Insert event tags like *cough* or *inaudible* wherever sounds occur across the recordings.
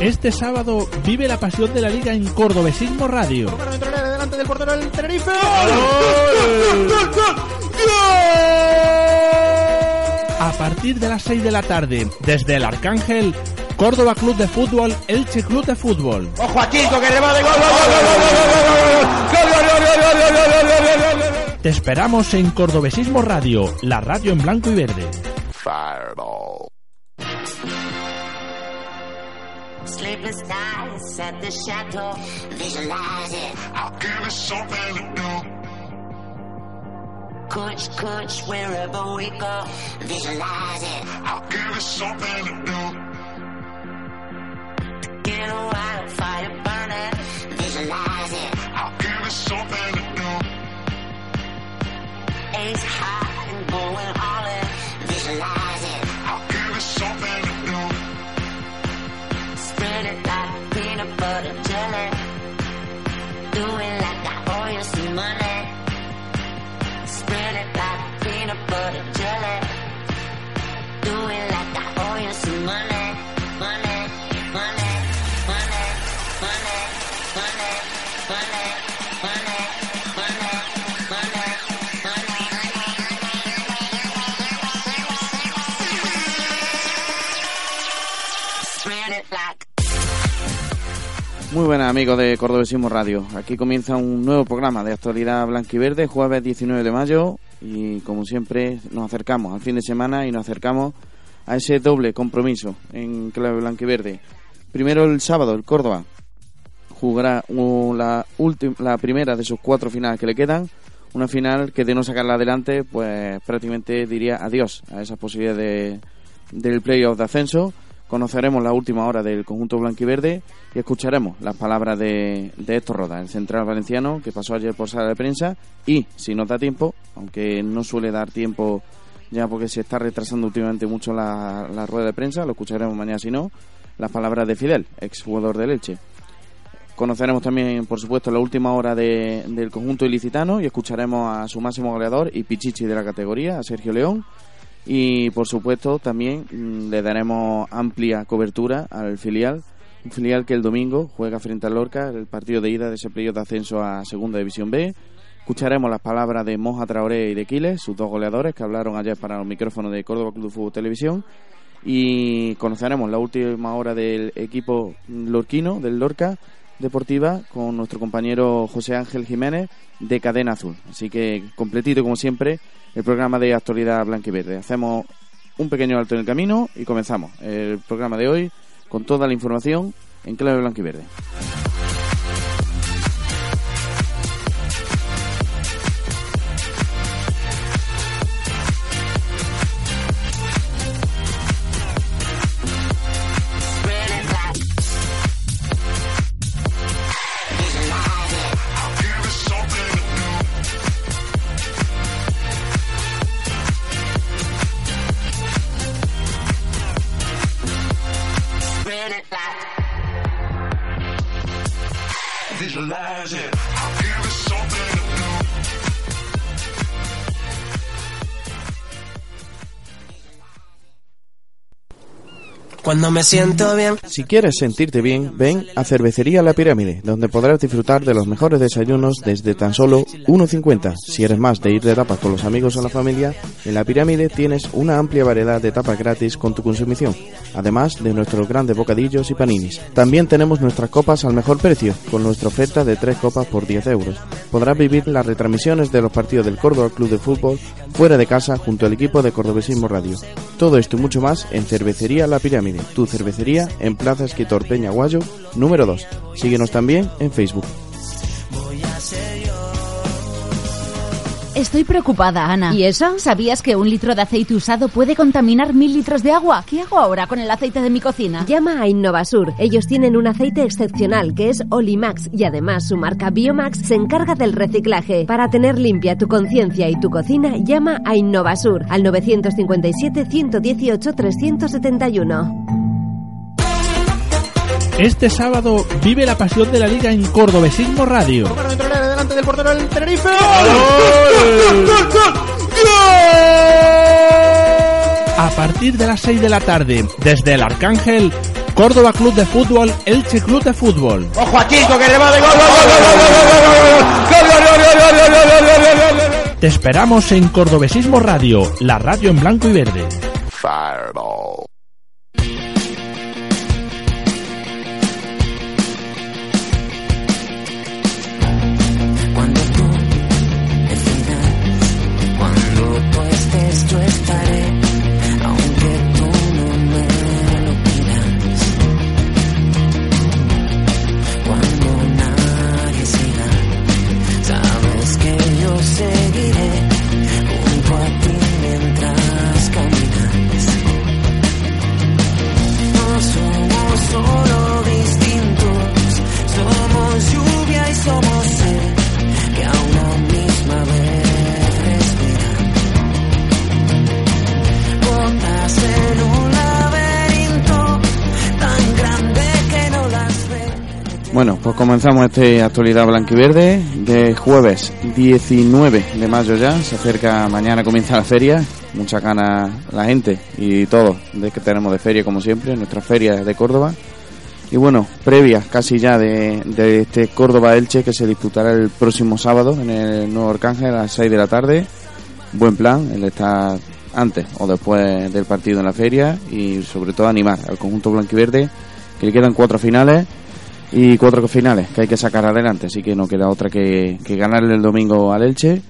Este sábado vive la pasión de la liga en Cordobesismo Radio. A partir de las 6 de la tarde, desde el Arcángel, Córdoba Club de Fútbol, Elche Club de Fútbol. Ojo a Kiko que rebate gol, gol, Te esperamos en Cordobesismo Radio, la radio en blanco y verde. Sleepless nights at the chateau, visualize it. I'll give it something to do. Coach, coach, wherever we go, visualize it. I'll give it something to do. Get a wildfire burning, visualize it. I'll give it something to do. Ace high doing. Muy buenas amigos de Cordobesismo Radio. Aquí comienza un nuevo programa de actualidad blanquiverde, jueves 19 de mayo y como siempre nos acercamos al fin de semana y nos acercamos a ese doble compromiso en clave blanquiverde. Primero el sábado el Córdoba jugará la, la primera de sus cuatro finales que le quedan. Una final que de no sacarla adelante, pues prácticamente diría adiós a esas posibilidades de, del playoff de ascenso. Conoceremos la última hora del conjunto blanquiverde y escucharemos las palabras de, de Héctor Roda, el central valenciano que pasó ayer por sala de prensa. Y si nos da tiempo, aunque no suele dar tiempo ya porque se está retrasando últimamente mucho la, la rueda de prensa, lo escucharemos mañana si no, las palabras de Fidel, ex jugador del Elche. Conoceremos también, por supuesto, la última hora de- del conjunto ilicitano y escucharemos a su máximo goleador y pichichi de la categoría, a Sergio León. Y, por supuesto, también mm, le daremos amplia cobertura al filial, un filial que el domingo juega frente al Lorca, el partido de ida de ese periodo de ascenso a Segunda División B. Escucharemos las palabras de Moja Traoré y de Quiles, sus dos goleadores que hablaron ayer para los micrófonos de Córdoba Club de Fútbol Televisión y conoceremos la última hora del equipo lorquino, del Lorca Deportiva, con nuestro compañero José Ángel Jiménez de Cadena Azul. Así que completito como siempre el programa de actualidad blanca y verde. Hacemos un pequeño alto en el camino y comenzamos el programa de hoy con toda la información en clave blanca y verde. Visualize it. Give it something Cuando me siento bien, Si quieres sentirte bien, ven a Cervecería La Pirámide, donde podrás disfrutar de los mejores desayunos desde tan solo 1,50. Si eres más de ir de tapas con los amigos o la familia, en La Pirámide tienes una amplia variedad de tapas gratis con tu consumición, además de nuestros grandes bocadillos y paninis. También tenemos nuestras copas al mejor precio, con nuestra oferta de 3 copas por 10 euros. Podrás vivir las retransmisiones de los partidos del Córdoba Club de Fútbol fuera de casa junto al equipo de Cordobesismo Radio. Todo esto y mucho más en Cervecería La Pirámide, tu cervecería en Plaza Esquitor Peña Guayo, número 2. Síguenos también en Facebook. Estoy preocupada, Ana. ¿Y eso? ¿Sabías que un litro de aceite usado puede contaminar mil litros de agua? ¿Qué hago ahora con el aceite de mi cocina? Llama a Innovasur. Ellos tienen un aceite excepcional que es Olimax y además su marca Biomax se encarga del reciclaje. Para tener limpia tu conciencia y tu cocina, llama a Innovasur al 957 118 371. Este sábado vive la pasión de la liga en Cordobesismo Radio delante del portero del Tenerife. ¡Gol! ¡Gol! ¡Gol! ¡Gol! A partir de las 6 de la tarde, desde el Arcángel, Córdoba Club de Fútbol, Elche Club de Fútbol. ¡Ojo a que ¡Gol, gol, gol, Te esperamos en Cordobesismo Radio, la radio en blanco y verde. Fireball. Comenzamos este actualidad blanquiverde de jueves 19 de mayo ya. Se acerca mañana, comienza la feria. Mucha gana la gente y todos de que tenemos de feria, como siempre, nuestra feria de Córdoba. Y bueno, previas casi ya de, de este Córdoba-Elche que se disputará el próximo sábado en el Nuevo Arcángel a las 6 de la tarde. Buen plan, el estar antes o después del partido en la feria y sobre todo animar al conjunto blanquiverde que le quedan cuatro finales y cuatro finales que hay que sacar adelante, así que no queda otra que, que ganarle el domingo al Elche,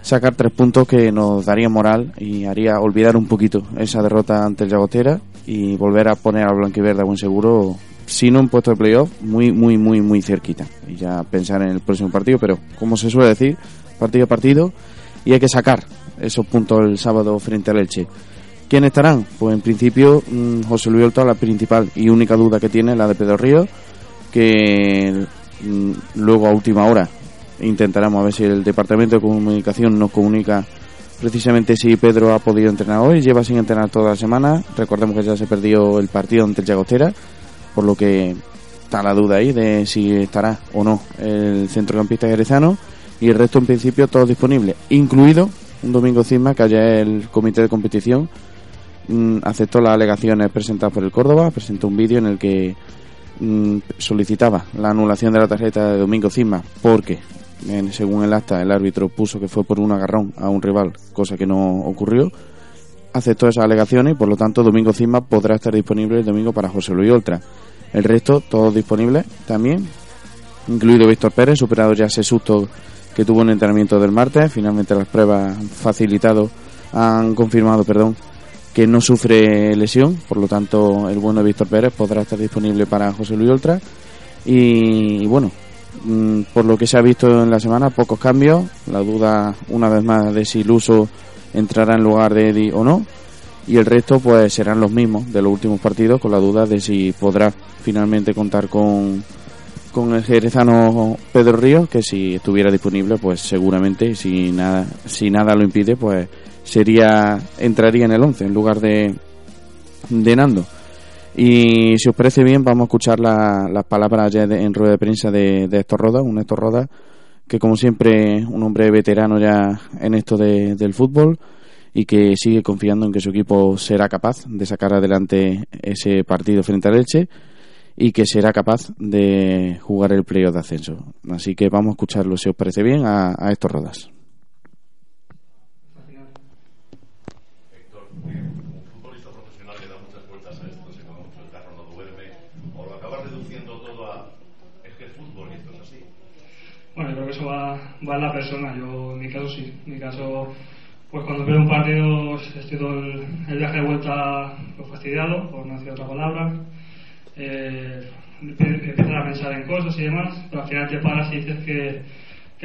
sacar tres puntos que nos daría moral y haría olvidar un poquito esa derrota ante el Llagostera y volver a poner al Blanquiverde a buen seguro, si no en puesto de playoff, muy, muy, muy, muy cerquita. Y ya pensar en el próximo partido, pero como se suele decir, partido a partido, y hay que sacar esos puntos el sábado frente al Elche. ¿Quiénes estarán? Pues en principio mm, José Luis Olto, la principal y única duda que tiene, la de Pedro Ríos, mm, luego a última hora intentaremos a ver si el departamento de comunicación nos comunica precisamente si Pedro ha podido entrenar hoy, lleva sin entrenar toda la semana, recordemos que ya se perdió el partido ante el Llagostera, por lo que está la duda ahí de si estará o no el centrocampista jerezano. Y el resto en principio todo disponible, incluido un domingo cisma que ayer el comité de competición mm, aceptó las alegaciones presentadas por el Córdoba, presentó un vídeo en el que mm, solicitaba la anulación de la tarjeta de Domingo Cisma porque en- según el acta el árbitro puso que fue por un agarrón a un rival, cosa que no ocurrió aceptó esas alegaciones y por lo tanto Domingo Cisma podrá estar disponible el domingo para José Luis Oltra. El resto todos disponibles también incluido Víctor Pérez superado ya ese susto que tuvo en entrenamiento del martes. Finalmente las pruebas han facilitado han confirmado perdón que no sufre lesión, por lo tanto el bueno Víctor Pérez podrá estar disponible para José Luis Oltra. Y, y bueno, mm, por lo que se ha visto en la semana, pocos cambios, la duda una vez más de si Luso entrará en lugar de Eddie o no. Y el resto pues serán los mismos de los últimos partidos con la duda de si podrá finalmente contar con con el jerezano Pedro Ríos que si estuviera disponible pues seguramente si nada si nada lo impide pues sería entraría en el 11 en lugar de de Nando y si os parece bien vamos a escuchar la- las palabras ya de- en rueda de prensa de, de Héctor Roda un Héctor Roda que como siempre un hombre veterano ya en esto de- del fútbol y que sigue confiando en que su equipo será capaz de sacar adelante ese partido frente al Elche y que será capaz de jugar el playoff de ascenso. Así que vamos a escucharlo, si os parece bien, a, a estos rodas. Héctor, un futbolista profesional le da muchas vueltas a esto, se llama mucho el carro no duerme, o lo acabas reduciendo todo a es que el fútbol y esto es así. Bueno, yo creo que eso va, va en la persona. Yo, en mi caso, sí. En mi caso, pues cuando veo un partido, estoy todo el, viaje de vuelta pues, fastidiado, por no decir otra palabra. Eh, empie- empiezas a pensar en cosas y demás, pero al final te paras y dices que,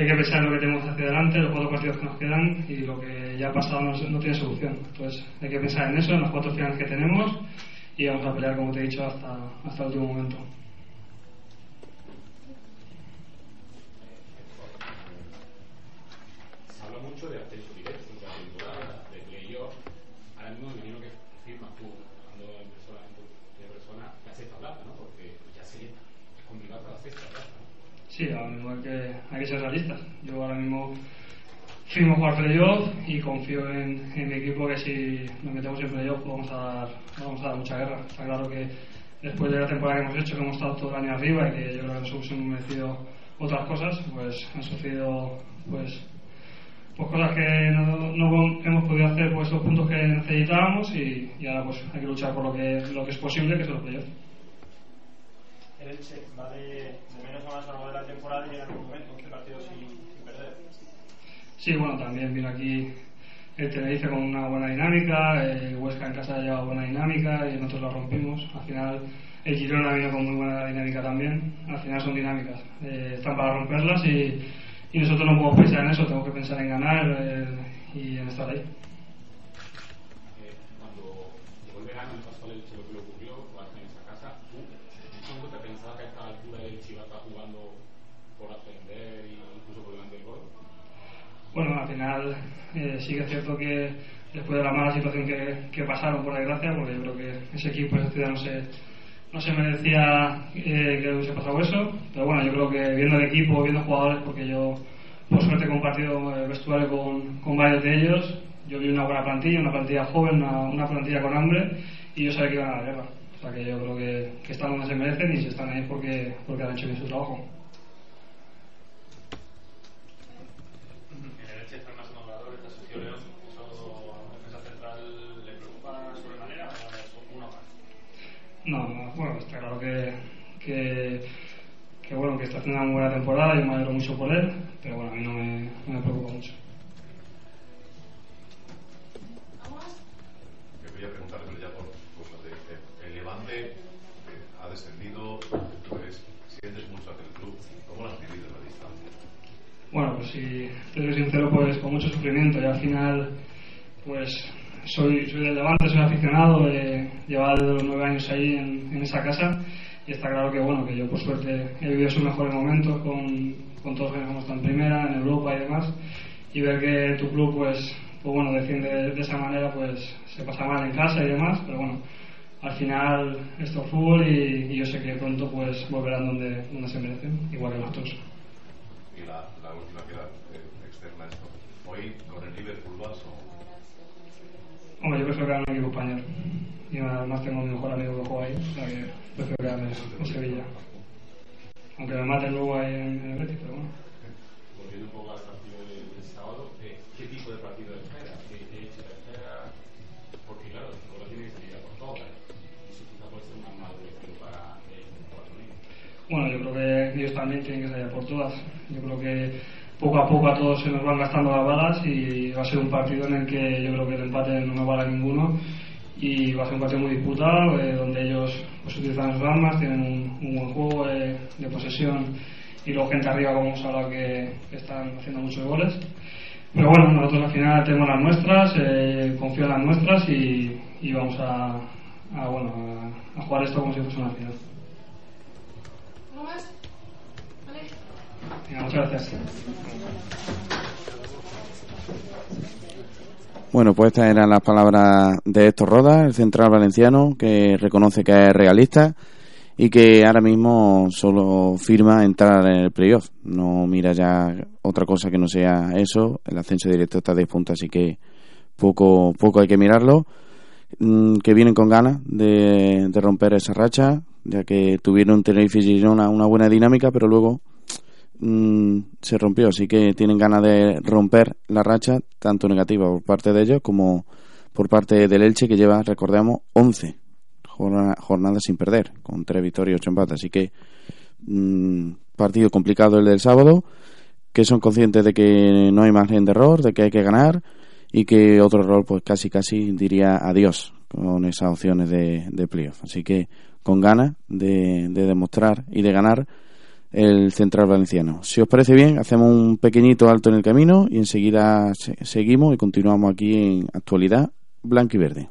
hay que pensar en lo que tenemos hacia adelante, los cuatro partidos que nos quedan y lo que ya ha pasado no, no tiene solución. Entonces, hay que pensar en eso, en los cuatro finales que tenemos y vamos a pelear, como te he dicho, hasta, hasta el último momento. Se habla mucho de acceso directo, de temporada, de playoff. Ahora mismo me imagino que firmas tú, hablando en persona, en tu- persona, la sexta plaza, ¿no? Porque ya sería es complicado para la sexta plaza. ¿no? Sí, ahora mismo hay que, hay que ser realistas. Yo ahora mismo firmo jugar playoff y confío en, en mi equipo que si nos metemos en playoff vamos a dar, vamos a dar mucha guerra. Está claro que después de la temporada que hemos hecho, que hemos estado todo el año arriba y que yo creo que nosotros hemos merecido otras cosas, pues han sucedido pues, pues cosas que no, no hemos podido hacer pues, los puntos que necesitábamos y, y ahora pues hay que luchar por lo que, lo que es posible, que es los playoffs. El Elche va de, de menos a más a lo largo de la temporada y llega en un momento, 11 partidos sin, sin perder. Sí, bueno, también vino aquí el Tenerife con una buena dinámica, el Huesca en casa lleva buena dinámica y nosotros la rompimos. Al final el Girona vino con muy buena dinámica también. Al final son dinámicas, eh, están para romperlas y, y nosotros no podemos pensar en eso, tenemos que pensar en ganar eh, y en estar ahí. Eh, cuando llegó el verano y el Elche lo que le ocurrió, en esa casa, ¿tú te pensabas que a esta altura el a estar jugando por ascender e incluso por delante del gol? Bueno, al final eh, sí que es cierto que después de la mala situación que, que pasaron, por desgracia, porque yo creo que ese equipo, esa ciudad no se, no se merecía eh, que hubiese pasado eso, pero bueno, yo creo que viendo el equipo, viendo jugadores, porque yo por suerte he compartido el vestuario con, con varios de ellos, yo vi una buena plantilla, una plantilla joven, una, plantilla con hambre, y yo sabía que iban a la guerra. O sea que yo creo que, que están donde se merecen y si están ahí porque, porque han hecho bien su trabajo. No, no, bueno, está claro que, que, que, bueno, que está haciendo una muy buena temporada, yo me alegro mucho por él, pero bueno, a mí no me, no me preocupa mucho. Que voy a preguntarle ya por cosas de de- el Levante eh, ha descendido, pues sientes mucho hacia el club, ¿cómo lo has vivido en la distancia? Bueno, pues si te soy sincero, pues con mucho sufrimiento y al final, pues soy, soy del Levante, soy aficionado, eh, llevaba desde los nueve años ahí en, en esa casa y está claro que bueno, que yo por suerte he vivido sus mejores momentos con, con todos los que hemos estado en primera, en Europa y demás y ver que tu club pues, pues bueno, defiende de, esa manera pues se pasa mal en casa y demás, pero bueno, al final esto es fútbol y, yo sé que pronto pues volverán donde, donde se merecen, igual que nosotros. Y la, la última que era eh, externa esto. Hoy con el Liverpool vas Hombre, yo prefiero quedarme en equipo español. Y además tengo mi mejor amigo que juega ahí, o sea que prefiero quedarme en Sevilla. Aunque me maten luego ahí en, en el Betis, pero bueno. Volviendo un poco al partido del, del sábado, eh, ¿qué tipo de partido espera? ¿Qué, qué te espera? Porque claro, Colo tiene que salir a por todas. Y eso quizá puede ser una mala dirección para el jugador Bueno, yo creo que ellos también tienen que salir a por todas. Yo creo que poco a poco a todos se nos van gastando las balas y va a ser un partido en el que yo creo que el empate no me vale a ninguno y va a ser un partido muy disputado eh, donde ellos pues, utilizan sus armas, tienen un, un buen juego eh, de posesión y luego gente arriba como hemos hablado que, están haciendo muchos goles. Pero bueno, nosotros al final tenemos las nuestras, eh, confío en las nuestras y, y vamos a, a, bueno, a, a jugar esto como si fuese una final. Bueno, pues estas eran las palabras de Héctor Roda, el central valenciano, que reconoce que es realista y que ahora mismo solo firma entrar en el playoff. No mira ya otra cosa que no sea eso. El ascenso directo está a 10 puntos, así que poco, poco hay que mirarlo. Mm, Que vienen con ganas de, romper esa racha, ya que tuvieron Tenerife y una buena dinámica, pero luego mm, se rompió, así que tienen ganas de romper la racha, tanto negativa por parte de ellos como por parte del Elche, que lleva, recordemos, 11 jorna- jornadas sin perder, con 3 victorias y 8 empates. Así que mm, partido complicado el del sábado, que son conscientes de que no hay margen de error, de que hay que ganar y que otro error, pues casi casi diría adiós con esas opciones de, de playoff. Así que con ganas de, de demostrar y de ganar el central valenciano. Si os parece bien, hacemos un pequeñito alto en el camino y enseguida se- seguimos y continuamos aquí en actualidad blanca y verde.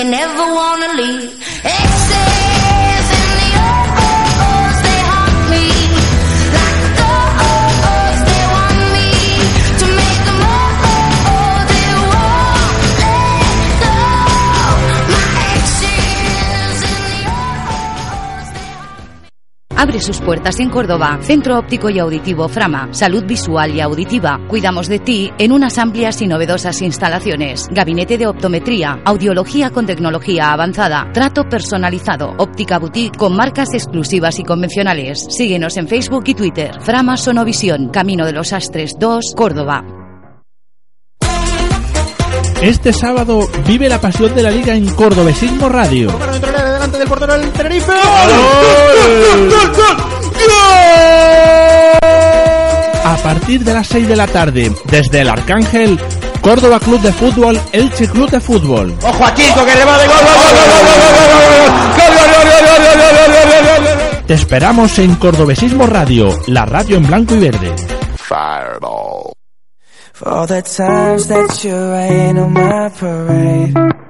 They never wanna leave. Abre sus puertas en Córdoba. Centro Óptico y Auditivo Frama. Salud visual y auditiva. Cuidamos de ti en unas amplias y novedosas instalaciones. Gabinete de optometría. Audiología con tecnología avanzada. Trato personalizado. Óptica boutique con marcas exclusivas y convencionales. Síguenos en Facebook y Twitter. Frama Sonovisión. Camino de los Astres 2, Córdoba. Este sábado vive la pasión de la liga en Cordobesismo Radio del portero del Tenerife. A partir de las 6 de la tarde, desde el Arcángel, Córdoba Club de Fútbol, Elche Club de Fútbol. Ojo a que le va de gol. Te esperamos en Cordobesismo Radio, la radio en blanco y verde. Fireball. For all the times that on my parade.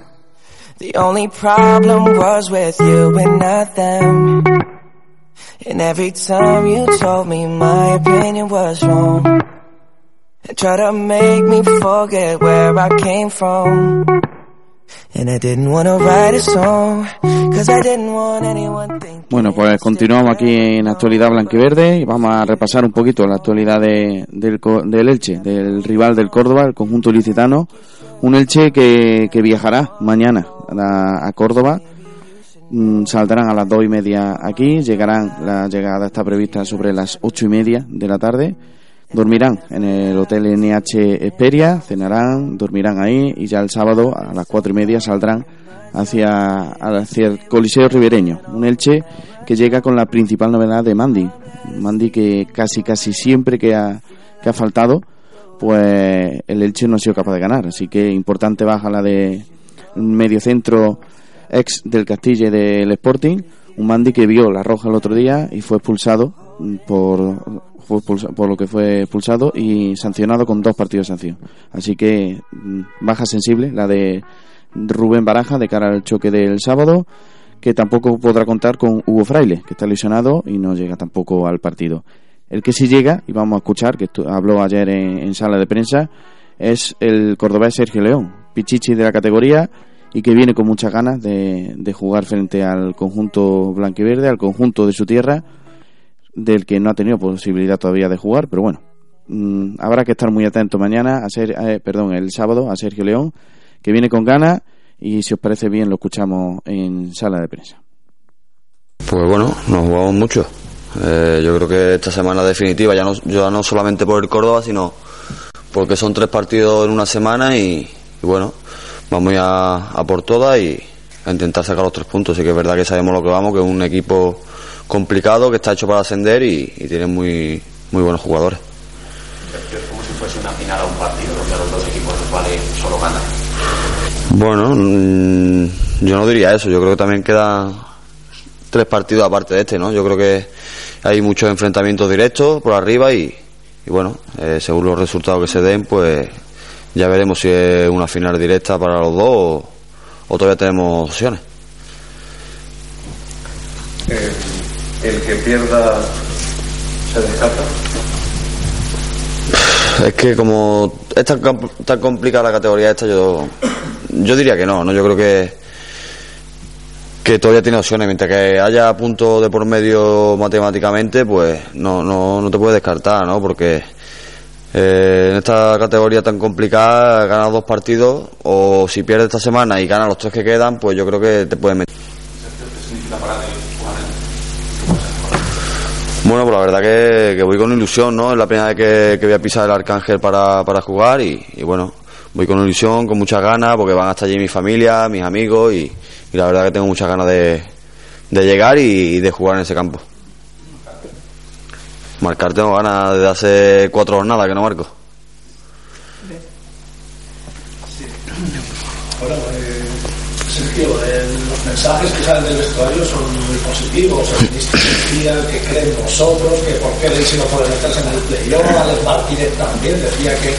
the only problem was with you and not them. And every time you told me my opinion was wrong, and tried to make me forget where I came from. And I didn't wanna write a song, cause I didn't want anyone thinking. Bueno, pues continuamos aquí en Actualidad Blanquiverde y vamos a repasar un poquito la actualidad de- del, del Elche, del rival del Córdoba, el conjunto ilicitano. Un Elche que, que viajará mañana a, a Córdoba. Mm, Saldrán a las dos y media aquí, llegarán, la llegada está prevista sobre las ocho y media de la tarde. Dormirán en el Hotel NH Esperia, cenarán, dormirán ahí y ya el sábado a las cuatro y media saldrán hacia, hacia el Coliseo Ribereño. Un Elche que llega con la principal novedad de Mandy. Mandy que casi casi siempre que ha, que ha faltado, pues el Elche no ha sido capaz de ganar. Así que importante baja la de mediocentro ex del Castilla y del Sporting. Un Mandy que vio la roja el otro día y fue expulsado por, fue expulsa- por lo que fue expulsado y sancionado con dos partidos de sanción. Así que mm, baja sensible la de Rubén Baraja de cara al choque del sábado, que tampoco podrá contar con Hugo Fraile, que está lesionado y no llega tampoco al partido. El que sí llega, y vamos a escuchar, que habló ayer en, sala de prensa, es el cordobés Sergio León, pichichi de la categoría y que viene con muchas ganas de, de jugar frente al conjunto blanquiverde, al conjunto de su tierra, del que no ha tenido posibilidad todavía de jugar, pero bueno, mm, habrá que estar muy atento mañana, a ser, eh, perdón, el sábado a Sergio León, que viene con ganas y si os parece bien lo escuchamos en sala de prensa. Pues bueno, nos jugamos mucho. Eh, yo creo que esta semana definitiva, ya no, ya no solamente por el Córdoba, sino porque son tres partidos en una semana y, y bueno, vamos a, a por todas y a intentar sacar los tres puntos. Sí que es verdad que sabemos lo que vamos, que es un equipo complicado, que está hecho para ascender y, y tiene muy, muy buenos jugadores. Es como si fuese una final a un partido donde a los dos equipos les vale solo ganar. Bueno, mm, yo no diría eso, yo creo que también quedan tres partidos aparte de este, ¿no? Yo creo que hay muchos enfrentamientos directos por arriba y, y bueno, eh, según los resultados que se den, pues ya veremos si es una final directa para los dos o, o todavía tenemos opciones. Eh, el que pierda se descarta. Es que como es tan, tan complicada la categoría esta, yo, yo diría que no, ¿no? Yo creo que, que todavía tiene opciones. Mientras que haya puntos de por medio matemáticamente, pues no, no, no te puedes descartar, ¿no? Porque eh, en esta categoría tan complicada, ganas dos partidos, o si pierdes esta semana y ganas los tres que quedan, pues yo creo que te puedes meter. ¿Qué significa para ti jugar Bueno, pues la verdad que, voy con ilusión, ¿no? Es la primera vez que, que voy a pisar el Arcángel para, para jugar y bueno, voy con ilusión, con muchas ganas, porque van hasta allí mi familia, mis amigos y, y la verdad que tengo muchas ganas de, de llegar y, de jugar en ese campo. Marcar tengo ganas desde hace cuatro jornadas que no marco. Bueno, eh, Sergio, los mensajes que salen del vestuario son muy positivos. Decía que cree en vosotros, que por qué Leite no puede meterse en el playoff. Alex Martínez también decía que,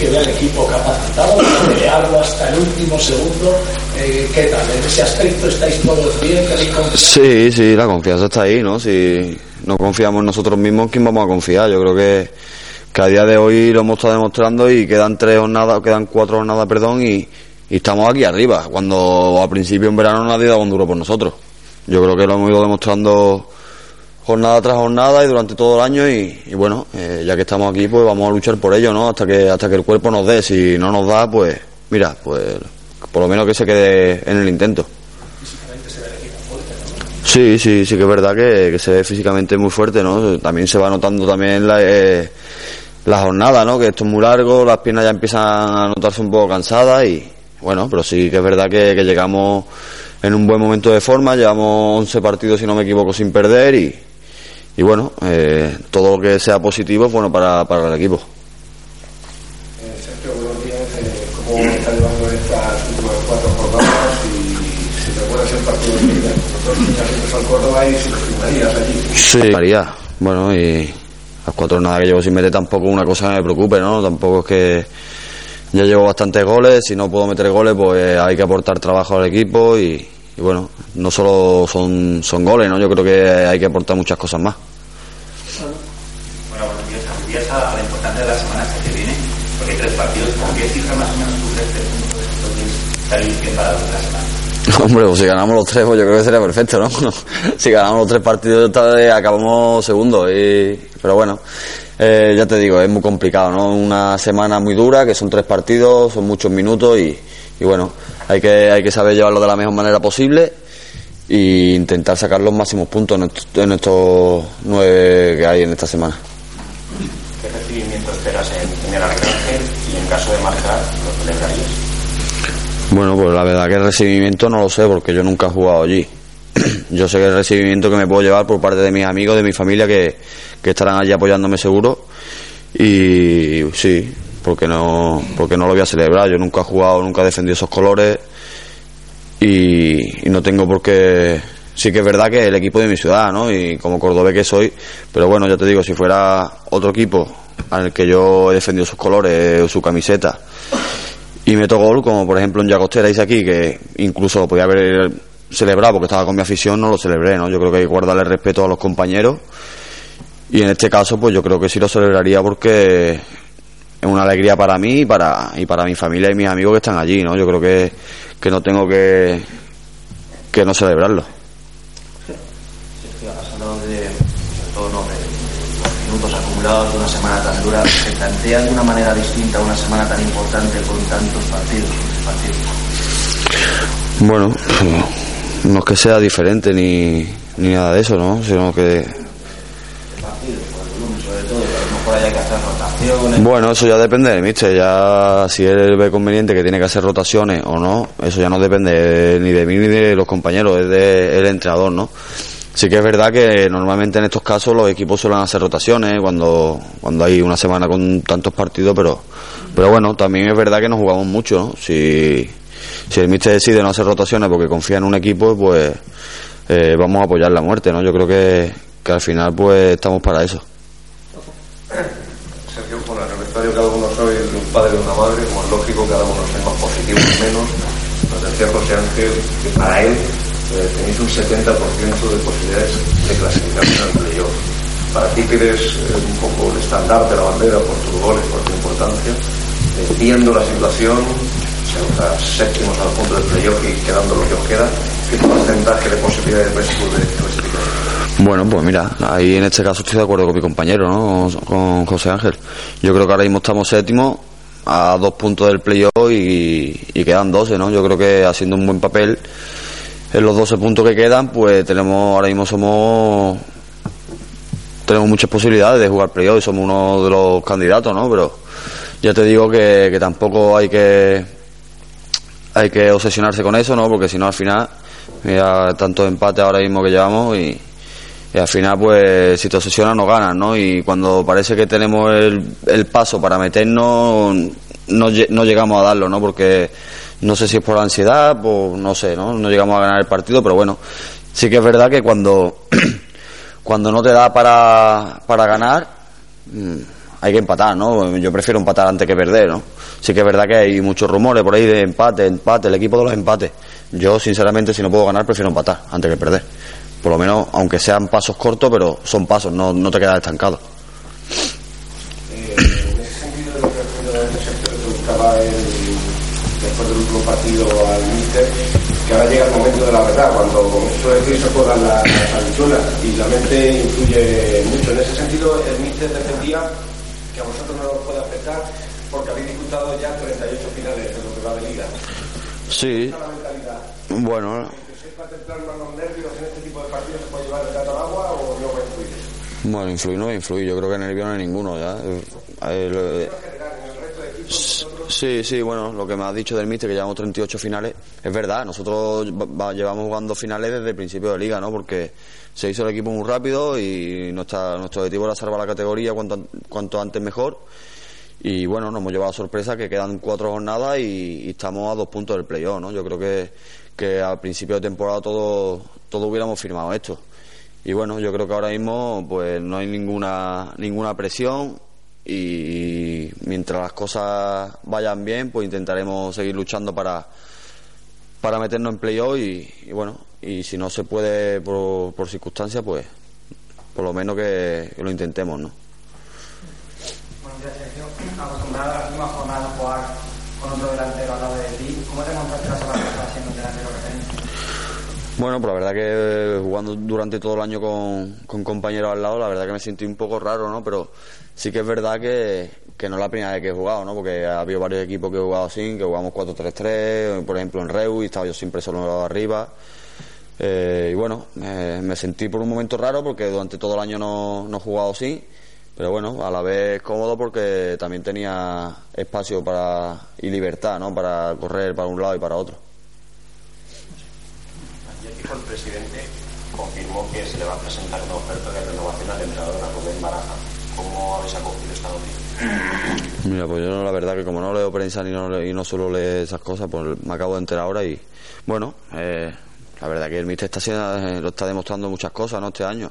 que ve al equipo capacitado para pelearlo hasta el último segundo. Eh, ¿Qué tal? ¿En ese aspecto estáis todos bien? Sí, sí, la confianza está ahí, ¿no? Si no confiamos nosotros mismos, ¿quién vamos a confiar? Yo creo que, que a día de hoy lo hemos estado demostrando y quedan tres jornadas, quedan cuatro jornadas, perdón, y, y estamos aquí arriba, cuando al principio en verano nadie daba un duro por nosotros. Yo creo que lo hemos ido demostrando jornada tras jornada y durante todo el año y, y bueno, eh, ya que estamos aquí pues vamos a luchar por ello, ¿no? Hasta que, hasta que el cuerpo nos dé, si no nos da pues mira, pues por lo menos que se quede en el intento. Sí, sí, sí que es verdad que, se ve físicamente muy fuerte, ¿no? También se va notando también la, eh, la jornada, ¿no? Que esto es muy largo, las piernas ya empiezan a notarse un poco cansadas y bueno, pero sí que es verdad que, que llegamos en un buen momento de forma, llevamos 11 partidos si no me equivoco sin perder y, y bueno, eh, todo lo que sea positivo es bueno para, para el equipo. Eh, Sergio, buenos días. Eh, ¿Cómo está llevando estas últimas cuatro jornadas? Y si te acuerdas el partido de Liga, nosotros siempre al Córdoba y si lo firmarías allí. Sí. María, bueno, y las cuatro jornadas que llevo sin meter tampoco una cosa que me preocupe, ¿no? Tampoco es que ya llevo bastantes goles, si no puedo meter goles, pues hay que aportar trabajo al equipo y, y bueno, no solo son, son goles, ¿no? Yo creo que hay que aportar muchas cosas más. Bueno, días. A la importancia de la semana que viene, porque hay tres partidos. ¿Con qué cifra más o menos tú crees que bien para la semana? *laughs* Hombre, pues si ganamos los tres, pues yo creo que sería perfecto, ¿no? *laughs* si ganamos los tres partidos, acabamos segundo. Y... Pero bueno, eh, ya te digo, es muy complicado, ¿no? Una semana muy dura, que son tres partidos, son muchos minutos y, y bueno, hay que, hay que saber llevarlo de la mejor manera posible e intentar sacar los máximos puntos en estos, en estos nueve que hay en esta semana. ¿Qué recibimiento esperas en, en el Arcángel y en caso de marcar, lo celebrarías? Bueno, pues la verdad que el recibimiento no lo sé porque yo nunca he jugado allí. *clears throat* yo sé que el recibimiento que me puedo llevar por parte de mis amigos, de mi familia que, que estarán allí apoyándome seguro. Y sí, porque no, porque no lo voy a celebrar. Yo nunca he jugado, nunca he defendido esos colores y, no tengo por qué. Sí que es verdad que el equipo de mi ciudad, ¿no? Y como cordobés que soy, pero bueno, ya te digo, si fuera otro equipo al que yo he defendido sus colores o su camiseta y meto gol, como por ejemplo en Llagostera dice aquí, que incluso podía haber celebrado porque estaba con mi afición, no lo celebré, ¿no? Yo creo que hay que guardarle respeto a los compañeros y en este caso pues yo creo que sí lo celebraría porque es una alegría para mí y para, y para mi familia y mis amigos que están allí, ¿no? Yo creo que, que no tengo que, que no celebrarlo. Sergio, has hablado de, sobre todo, ¿no? de minutos acumulados de una semana tan dura. ¿Se plantea de una manera distinta una semana tan importante con tantos partidos? partidos? Bueno, no es que sea diferente ni, ni nada de eso, ¿no? Sino que, Partidos, por el volumen, sobre todo, que a lo bueno, eso ya depende del mister. Ya si él ve conveniente que tiene que hacer rotaciones o no, eso ya no depende ni de mí ni de los compañeros, es del entrenador, ¿no? Sí que es verdad que normalmente en estos casos los equipos suelen hacer rotaciones cuando, cuando hay una semana con tantos partidos, pero, pero bueno, también es verdad que nos jugamos mucho. Si, si el mister decide no hacer rotaciones porque confía en un equipo, pues eh, vamos a apoyar la muerte, ¿no? Yo creo que, que al final pues estamos para eso. Sergio, bueno, en el vestuario cada uno soy un padre de una madre, como es lógico, cada uno es más positivo y menos. Nos decía José Ángel que para él eh, tenéis un 70% de posibilidades de clasificarse al playoff. Para ti que eres eh, un poco el estandarte, la bandera por tus goles, por tu importancia, viendo la situación, se nota séptimos al punto del playoff y quedando lo que os queda, ¿qué porcentaje de posibilidades ves de clasificar? Bueno, pues mira, ahí en este caso estoy de acuerdo con mi compañero, ¿no? Con José Ángel. Yo creo que ahora mismo estamos séptimos a dos puntos del playoff y, y quedan 12, ¿no? Yo creo que haciendo un buen papel en los 12 puntos que quedan, pues tenemos, ahora mismo somos, tenemos muchas posibilidades de jugar playoff y somos uno de los candidatos, ¿no? Pero ya te digo que, que tampoco hay que, hay que obsesionarse con eso, ¿no? Porque si no al final, mira, tantos empates ahora mismo que llevamos y, y al final, pues, si te obsesionas, no ganas, ¿no? Y cuando parece que tenemos el, el paso para meternos, no, no llegamos a darlo, ¿no? Porque no sé si es por la ansiedad, pues no sé, ¿no? No llegamos a ganar el partido, pero bueno, sí que es verdad que cuando, *clears throat* cuando no te da para, para ganar, mm, hay que empatar, ¿no? Yo prefiero empatar antes que perder, ¿no? Sí que es verdad que hay muchos rumores por ahí de empate, empate, el equipo de los empates. Yo, sinceramente, si no puedo ganar, prefiero empatar antes que perder. Por lo menos, aunque sean pasos cortos, pero son pasos, no, no te quedas estancado. Eh, en ese sentido de lo que le preguntaba después del último partido al Míster, que ahora llega el momento de la verdad, cuando suele decir se juegan las, las habichuelas y la mente influye mucho. En ese sentido, el Míster defendía que a vosotros no os puede afectar porque habéis disputado ya 38 finales en lo que va de liga. Sí, ¿Esa es la mentalidad? bueno, ¿Que partidos se puede llevar el gato al agua o no va a influir? bueno, influir no influir, yo creo que nervio no hay ninguno ya. Eh, lo- Sí, sí, bueno, lo que me has dicho del míster, que llevamos 38 finales, es verdad, nosotros va- va- llevamos jugando finales desde el principio de liga, ¿no? Porque se hizo el equipo muy rápido y nuestra, nuestro objetivo era salvar la categoría cuanto, an- cuanto antes mejor. Y bueno, nos hemos llevado sorpresa que quedan cuatro jornadas y, estamos a dos puntos del playoff, ¿no? Yo creo que, que al principio de temporada todo, todo hubiéramos firmado esto. Y bueno, yo creo que ahora mismo pues no hay ninguna, ninguna presión y mientras las cosas vayan bien, pues intentaremos seguir luchando para, para meternos en playoff y, bueno, y si no se puede por, por circunstancias, pues por lo menos que lo intentemos, ¿no? Acostumbrado a las últimas jornadas a jugar con otro delantero al lado de ti, ¿cómo te encontraste la semana pasada siendo el delantero referente? Bueno, pues la verdad que jugando durante todo el año con, con compañeros al lado, la verdad que me sentí un poco raro, ¿no? Pero sí que es verdad que, que no es la primera vez que he jugado, ¿no? Porque ha habido varios equipos que he jugado así, que jugamos 4-3-3, por ejemplo en Reus, y estaba yo siempre solo arriba. Eh, y bueno, me, me sentí por un momento raro porque durante todo el año no, no he jugado así, pero bueno, a la vez cómodo porque también tenía espacio para y libertad, ¿no? Para correr para un lado y para otro. Ayer dijo el presidente, confirmó que se le va a presentar una oferta de renovación al entrenador Rubén Baraja. ¿Cómo habéis acogido esta noticia? *clears throat* Mira, pues yo la verdad que como no leo prensa ni no, y no suelo leer esas cosas, pues me acabo de enterar ahora y bueno, eh, la verdad que el míster está haciendo, eh, lo está demostrando muchas cosas, ¿no? Este año.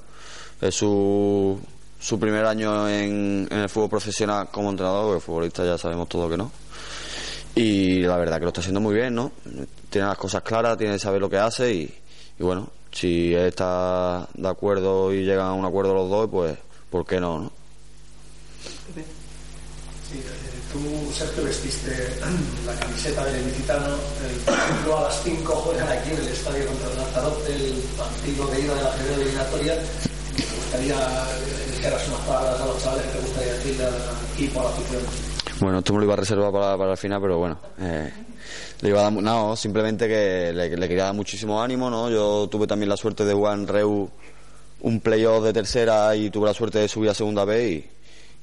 Es su, su primer año en, el fútbol profesional como entrenador, porque futbolista ya sabemos todo que no. Y la verdad que lo está haciendo muy bien, ¿no? Tiene las cosas claras, tiene que saber lo que hace y, y bueno, si él está de acuerdo y llegan a un acuerdo los dos, pues ¿por qué no, no? Sí, eh, tú, Sergio, vestiste la camiseta del Ilicitano. El, por ejemplo, a las 5 juegan aquí en el estadio contra el Lanzarote, el partido de ida de la primera eliminatoria. Me gustaría dijeras unas palabras a los chavales que te gustaría decirle al equipo, a la afición. Bueno, esto me lo iba a reservar para, para el final, pero bueno. eh, le iba a dar, no, simplemente que le, le quería dar muchísimo ánimo, ¿no? Yo tuve también la suerte de jugar en Reu un playoff de tercera y tuve la suerte de subir a segunda vez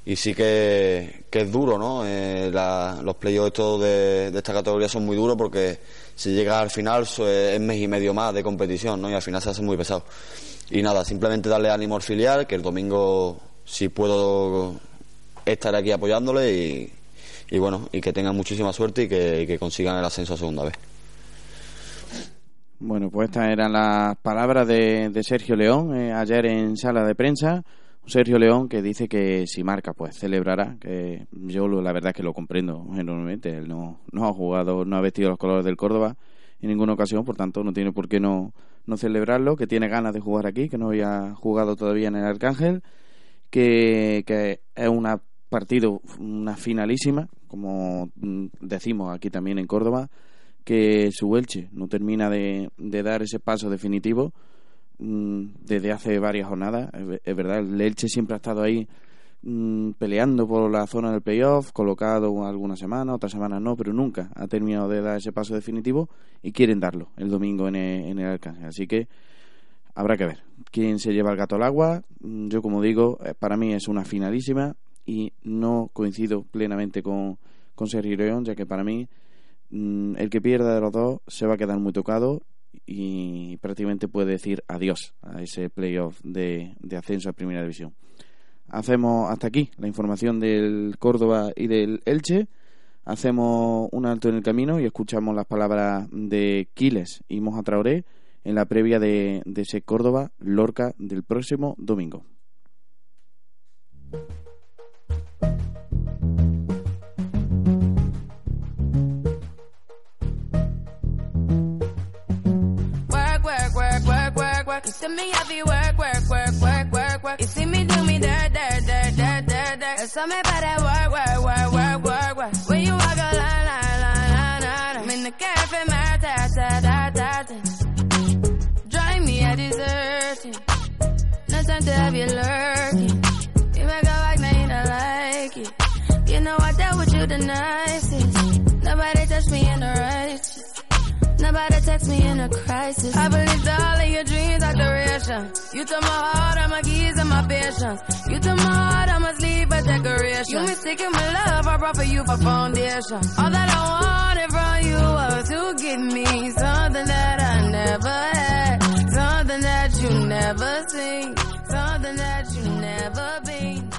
y, sí que, es duro, ¿no? Eh, la- los playoffs estos de, de esta categoría son muy duros porque si llegas al final so- es mes y medio más de competición, ¿no? Y al final se hace muy pesado. Y nada, simplemente darle ánimo al filial, que el domingo si puedo estar aquí apoyándole y, bueno, y que tengan muchísima suerte y que, y que consigan el ascenso a segunda vez. Bueno, pues estas eran las palabras de, de Sergio León eh, ayer en sala de prensa. Sergio León que dice que si marca, pues celebrará. Que yo lo- la verdad es que lo comprendo enormemente. Él no, no ha jugado, no ha vestido los colores del Córdoba en ninguna ocasión, por tanto no tiene por qué no, no celebrarlo. Que tiene ganas de jugar aquí, que no había jugado todavía en el Arcángel. Que, que es un partido, una finalísima, como mm, decimos aquí también en Córdoba que su Elche no termina de, de dar ese paso definitivo mm, desde hace varias jornadas. Es verdad, el Elche siempre ha estado ahí mm, peleando por la zona del playoff, colocado algunas semanas, otras semanas no, pero nunca ha terminado de dar ese paso definitivo y quieren darlo el domingo en el, en el Arcángel. Así que habrá que ver quién se lleva el gato al agua. Mm, Yo, como digo, eh, para mí es una finalísima y no coincido plenamente con, Sergio León, ya que para mí mm, el que pierda de los dos se va a quedar muy tocado y prácticamente puede decir adiós a ese playoff de ascenso a Primera División. Hacemos hasta aquí la información del Córdoba y del Elche. Hacemos un alto en el camino y escuchamos las palabras de Quiles y Moja Traoré en la previa de, ese Córdoba Lorca del próximo domingo. Heavy work. You see me do me dirt, dirt, dirt, dirt, dirt, dirt. Something about that work, work, work, work, work, work. When you walk a line, line, line, line, line. I'm in the cafe, my ta, ta, ta, ta, ta. Drive me a deserting. No time to have you lurking. You make a like, now you don't like it. You know I dealt with you the nicest. Nobody touched me in the righteous. Nobody text me in a crisis. I believed all of your dreams are duration. You took my heart, all my keys, and my patience. You took my heart, I must leave a decoration. You mistaken my love, I brought for you for foundation. All that I wanted from you was to give me something that I never had. Something that you never seen. Something that you never been.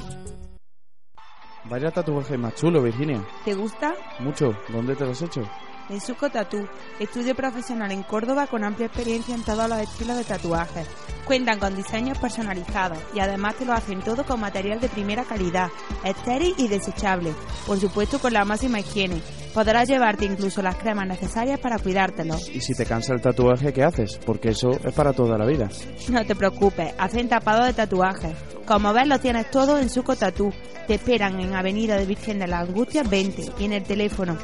Vaya tatuaje más chulo, Virginia. ¿Te gusta? Mucho. ¿Dónde te lo has hecho? En Suco Tatú, estudio profesional en Córdoba con amplia experiencia en todos los estilos de tatuajes. Cuentan con diseños personalizados y además te lo hacen todo con material de primera calidad, estéril y desechable. Por supuesto con la máxima higiene. Podrás llevarte incluso las cremas necesarias para cuidártelo. Y si te cansa el tatuaje, ¿qué haces? Porque eso es para toda la vida. No te preocupes, hacen tapado de tatuajes. Como ves, lo tienes todo en Suco Tatú. Te esperan en Avenida de Virgen de la Angustia 20 y en el teléfono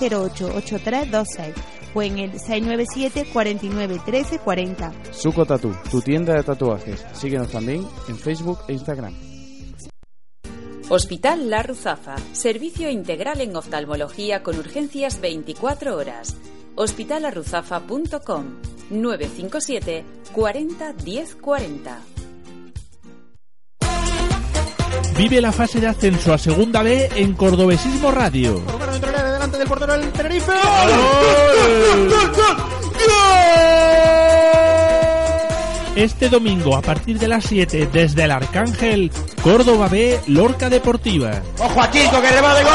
957-088326 o en el 697 49 13 40. Suco Tatu, tu tienda de tatuajes. Síguenos también en Facebook e Instagram. Hospital La Ruzafa. Servicio integral en oftalmología con urgencias 24 horas. Hospitalarruzafa.com 957 40 10 40. Vive la fase de ascenso a Segunda B en Cordobesismo Radio. delante del portero del Tenerife. Este domingo a partir de las 7 desde el Arcángel, Córdoba B, Lorca Deportiva. Ojo a que le va de gol.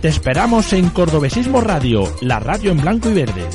Te esperamos en Cordobesismo Radio, la radio en blanco y verde.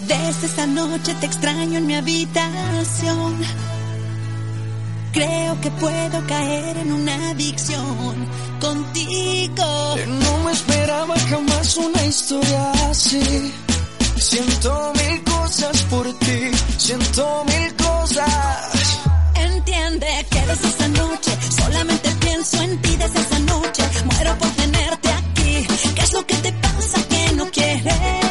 Desde esta noche te extraño en mi habitación. Creo que puedo caer en una adicción contigo. No me esperaba jamás una historia así. Siento mil cosas por ti, siento mil cosas. Entiende que desde esta noche solamente pienso en ti desde esa noche. Muero por tenerte aquí. ¿Qué es lo que te pasa que no quieres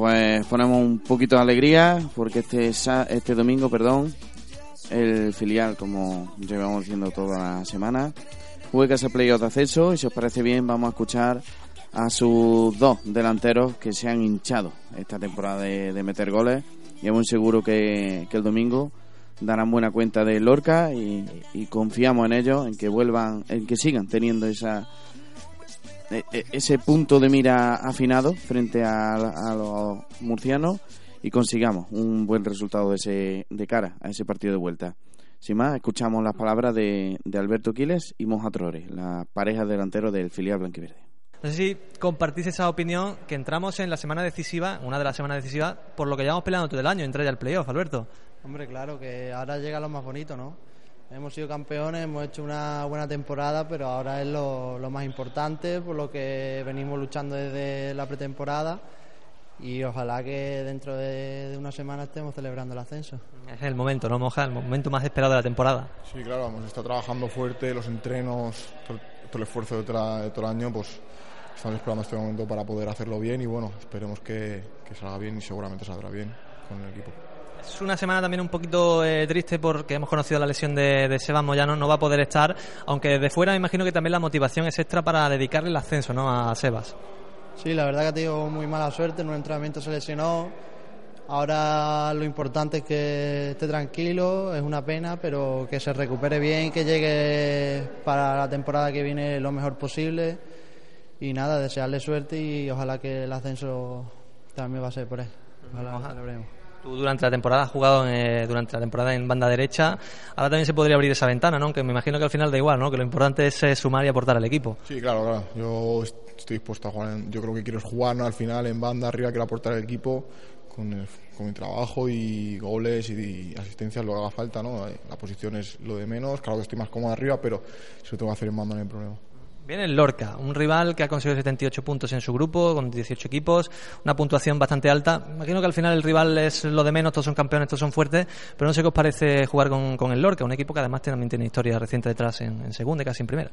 pues ponemos un poquito de alegría porque este, este domingo, perdón, el filial, como llevamos diciendo toda la semana, juega ese playoff de acceso y si os parece bien vamos a escuchar a sus dos delanteros que se han hinchado esta temporada de, meter goles. Y es muy seguro que, que el domingo darán buena cuenta de Lorca y, y confiamos en ellos, en que vuelvan, en que sigan teniendo esa ese punto de mira afinado frente a, a los murcianos y consigamos un buen resultado de, ese, de cara a ese partido de vuelta. Sin más, escuchamos las palabras de, de Alberto Quiles y Monja Trore, la pareja delantero del filial blanquiverde. No sé si compartís esa opinión que entramos en la semana decisiva, una de las semanas decisivas, por lo que llevamos peleando todo el año, entre ya el playoff, Alberto. Hombre, claro, que ahora llega lo más bonito, ¿no? Hemos sido campeones, hemos hecho una buena temporada, pero ahora es lo, lo más importante, por lo que venimos luchando desde la pretemporada y ojalá que dentro de, de una semana estemos celebrando el ascenso. Es el momento, ¿no, Moja? El momento más esperado de la temporada. Sí, claro, hemos estado trabajando fuerte, los entrenos, todo, todo el esfuerzo de, toda- de todo el año, pues estamos esperando este momento para poder hacerlo bien y bueno, esperemos que, que salga bien y seguramente saldrá bien con el equipo. Es una semana también un poquito eh, triste porque hemos conocido la lesión de, de Sebas Moyano, no va a poder estar, aunque desde fuera me imagino que también la motivación es extra para dedicarle el ascenso ¿no? a Sebas. Sí, la verdad que ha tenido muy mala suerte, en un entrenamiento se lesionó. Ahora lo importante es que esté tranquilo, es una pena, pero que se recupere bien, que llegue para la temporada que viene lo mejor posible. Y nada, desearle suerte y ojalá que el ascenso también va a ser por él. Ojalá lo celebremos. Tú durante la temporada has jugado eh, durante la temporada en banda derecha, ahora también se podría abrir esa ventana, ¿no? Que me imagino que al final da igual, ¿no? Que lo importante es eh, sumar y aportar al equipo. Sí, claro, claro. Yo est- estoy dispuesto a jugar. en- yo creo que quiero jugar ¿no? al final en banda, arriba, quiero aportar al equipo con, el- con mi trabajo y goles y, asistencias, lo que haga falta. ¿no? La posición es lo de menos. Claro que estoy más cómodo arriba, pero si lo tengo que hacer en banda no hay problema. Viene el Lorca, un rival que ha conseguido 78 puntos en su grupo, con 18 equipos, una puntuación bastante alta. Imagino que al final el rival es lo de menos, todos son campeones, todos son fuertes, pero no sé qué os parece jugar con, con el Lorca, un equipo que además también tiene historia reciente detrás en, en segunda y casi en primera.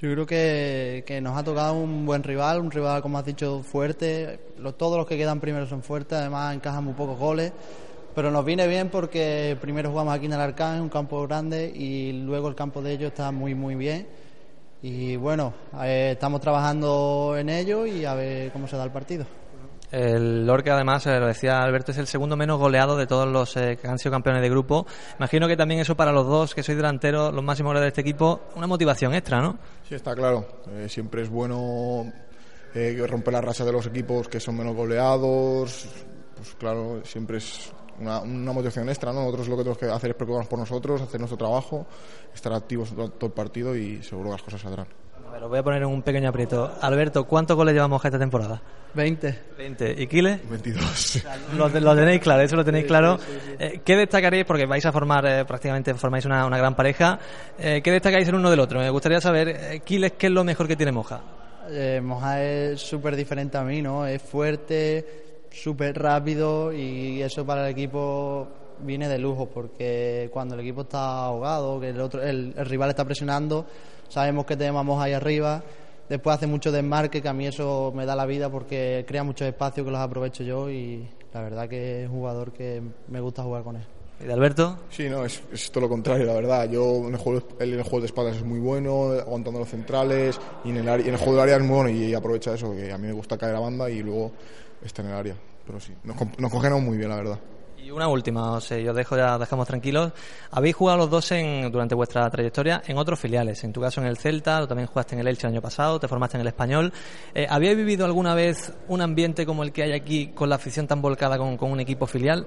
Yo creo que, que nos ha tocado un buen rival, un rival, como has dicho, fuerte. Los- todos los que quedan primero son fuertes, además encajan muy pocos goles. Pero nos viene bien porque primero jugamos aquí en el Arcán, un campo grande, y luego el campo de ellos está muy, muy bien. Y bueno, eh, estamos trabajando en ello y a ver cómo se da el partido. El Lorca, además, eh, lo decía Alberto, es el segundo menos goleado de todos los eh, que han sido campeones de grupo. Imagino que también eso para los dos, que sois delanteros, los máximos goleadores de este equipo, una motivación extra, ¿no? Sí, está claro. Eh, siempre es bueno eh, romper la racha de los equipos que son menos goleados. Pues claro, siempre es una, una motivación extra. ¿no? Nosotros lo que tenemos que hacer es preocuparnos por nosotros, hacer nuestro trabajo, estar activos todo todo el partido y seguro que las cosas saldrán. A ver, os voy a poner en un pequeño aprieto. Alberto, ¿cuántos goles llevamos esta temporada? 20. 20. ¿Y Kile? 22. Lo, lo tenéis claro, eso lo tenéis claro. Eh, ¿Qué destacaréis? Porque vais a formar, eh, prácticamente formáis una, una gran pareja. Eh, ¿Qué destacaréis el uno del otro? Me gustaría saber, eh, Quiles, ¿qué es lo mejor que tiene Moja? Eh, Moja es súper diferente a mí, ¿no? Es fuerte, súper rápido y eso para el equipo viene de lujo porque cuando el equipo está ahogado, que el, otro, el, el rival está presionando, sabemos que tenemos ahí arriba después hace mucho desmarque, que a mí eso me da la vida porque crea muchos espacios que los aprovecho yo y la verdad que es un jugador que me gusta jugar con él. ¿Y de Alberto? Sí, no, es, es todo lo contrario, la verdad. Yo en el juego, él en el juego de espaldas es muy bueno, aguantando los centrales, y en el, en el juego del área es muy bueno y aprovecha eso, que a mí me gusta caer a banda y luego está en el área. Pero sí, nos, nos cogemos muy bien, la verdad. Y una última, o sea, yo dejo ya dejamos tranquilos. Habéis jugado los dos en, durante vuestra trayectoria en otros filiales. En tu caso en el Celta, tú también jugaste en el Elche el año pasado, te formaste en el Español. Eh, ¿Habíais vivido alguna vez un ambiente como el que hay aquí con la afición tan volcada con, con un equipo filial?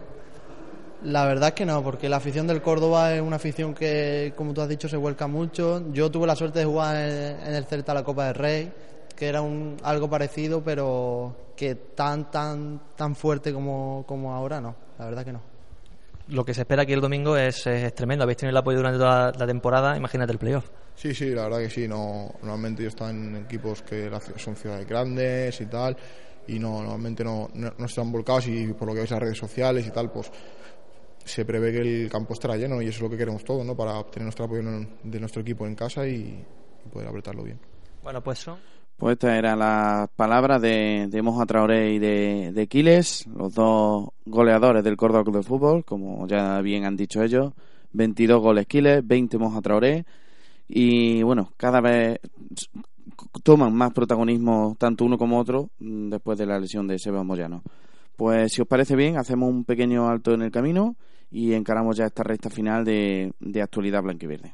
La verdad es que no, porque la afición del Córdoba es una afición que, como tú has dicho, se vuelca mucho. Yo tuve la suerte de jugar en, en el Celta la Copa del Rey, que era un, algo parecido, pero que tan, tan, tan fuerte como, como ahora no. La verdad que no. Lo que se espera aquí el domingo es, es tremendo. Habéis tenido el apoyo durante toda la temporada, imagínate el playoff. Sí, sí, la verdad que sí. No, normalmente yo estaba en equipos que son ciudades grandes y tal, y no, normalmente no, no, no están volcados y por lo que en las redes sociales y tal, pues se prevé que el campo estará lleno y eso es lo que queremos todos, ¿no? Para obtener nuestro apoyo en- de nuestro equipo en casa y, y poder apretarlo bien. Bueno, pues eso. Pues estas eran las palabras de, de Moja Traoré y de, de Quiles, los dos goleadores del Córdoba Club de Fútbol, como ya bien han dicho ellos. 22 goles Quiles, 20 Moja Traoré. Y bueno, cada vez toman más protagonismo tanto uno como otro mm, después de la lesión de Seba Moyano. Pues si os parece bien, hacemos un pequeño alto en el camino y encaramos ya esta recta final de, de actualidad blanquiverde.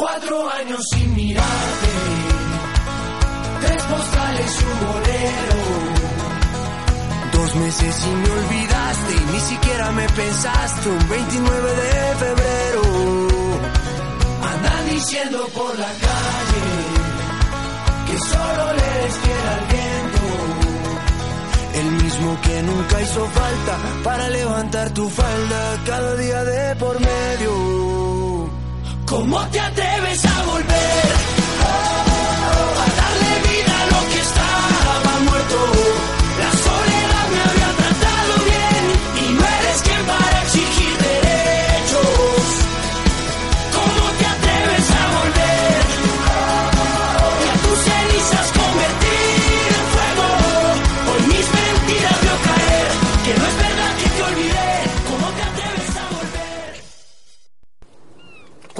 Cuatro años sin mirarte, tres postales y un bolero. Dos meses y me olvidaste y ni siquiera me pensaste un 29 de febrero. Andan diciendo por la calle que solo le fiel al viento. El mismo que nunca hizo falta para levantar tu falda cada día de por medio. ¿Cómo te atreves a volver?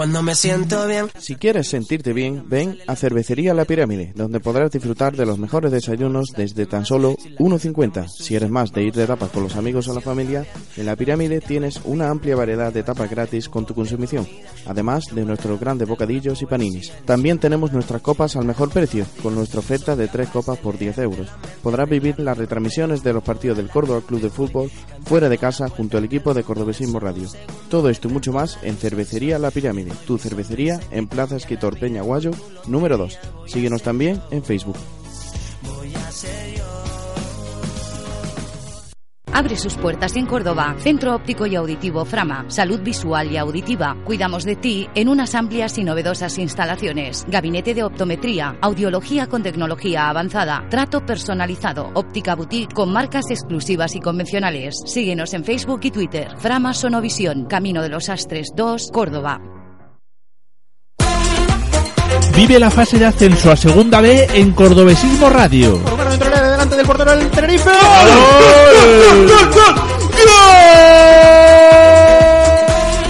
Cuando me siento bien. Si quieres sentirte bien, ven a Cervecería La Pirámide, donde podrás disfrutar de los mejores desayunos desde tan solo 1,50. Si eres más de ir de tapas con los amigos o la familia, en La Pirámide tienes una amplia variedad de tapas gratis con tu consumición, además de nuestros grandes bocadillos y paninis. También tenemos nuestras copas al mejor precio, con nuestra oferta de 3 copas por 10 euros. Podrás vivir las retransmisiones de los partidos del Córdoba Club de Fútbol fuera de casa junto al equipo de Cordobesismo Radio. Todo esto y mucho más en Cervecería La Pirámide, tu cervecería en Plaza Escritor Peña Guayo, número 2. Síguenos también en Facebook. Abre sus puertas en Córdoba. Centro Óptico y Auditivo Frama. Salud visual y auditiva. Cuidamos de ti en unas amplias y novedosas instalaciones. Gabinete de optometría. Audiología con tecnología avanzada. Trato personalizado. Óptica boutique con marcas exclusivas y convencionales. Síguenos en Facebook y Twitter. Frama Sonovisión. Camino de los Astres 2, Córdoba vive la fase de ascenso a Segunda B en Cordobesismo Radio.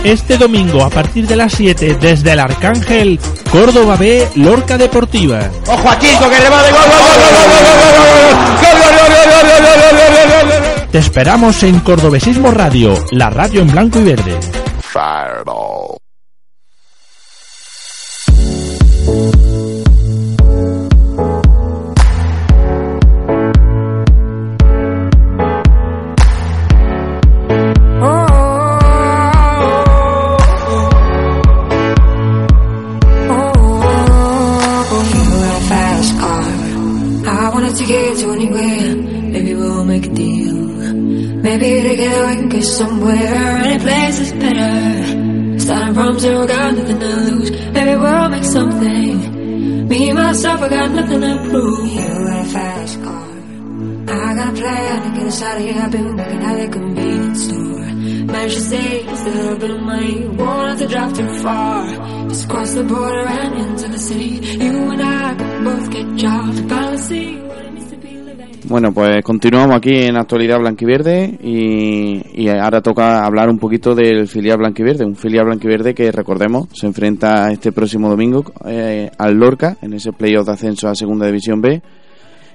Este domingo a partir de las 7 desde el Arcángel, Córdoba B, Lorca Deportiva. Ojo a Te esperamos en Cordobesismo Radio, la radio en blanco y verde. Maybe together we can get somewhere. Any place is better. Starting from zero, got nothing to lose. Maybe we'll make something. Me myself, I got nothing to prove. You got a fast car. I got a plan to get us out of here. I've been working at a convenience store. Managed to save a little bit of money. Won't have to drive too far. Just cross the border and into the city. You and I can both get jobs. Finally Bueno, pues continuamos aquí en Actualidad Blanquiverde y, ahora toca hablar un poquito del filial Blanquiverde, un filial Blanquiverde que recordemos se enfrenta este próximo domingo eh, al Lorca en ese playoff de ascenso a Segunda División B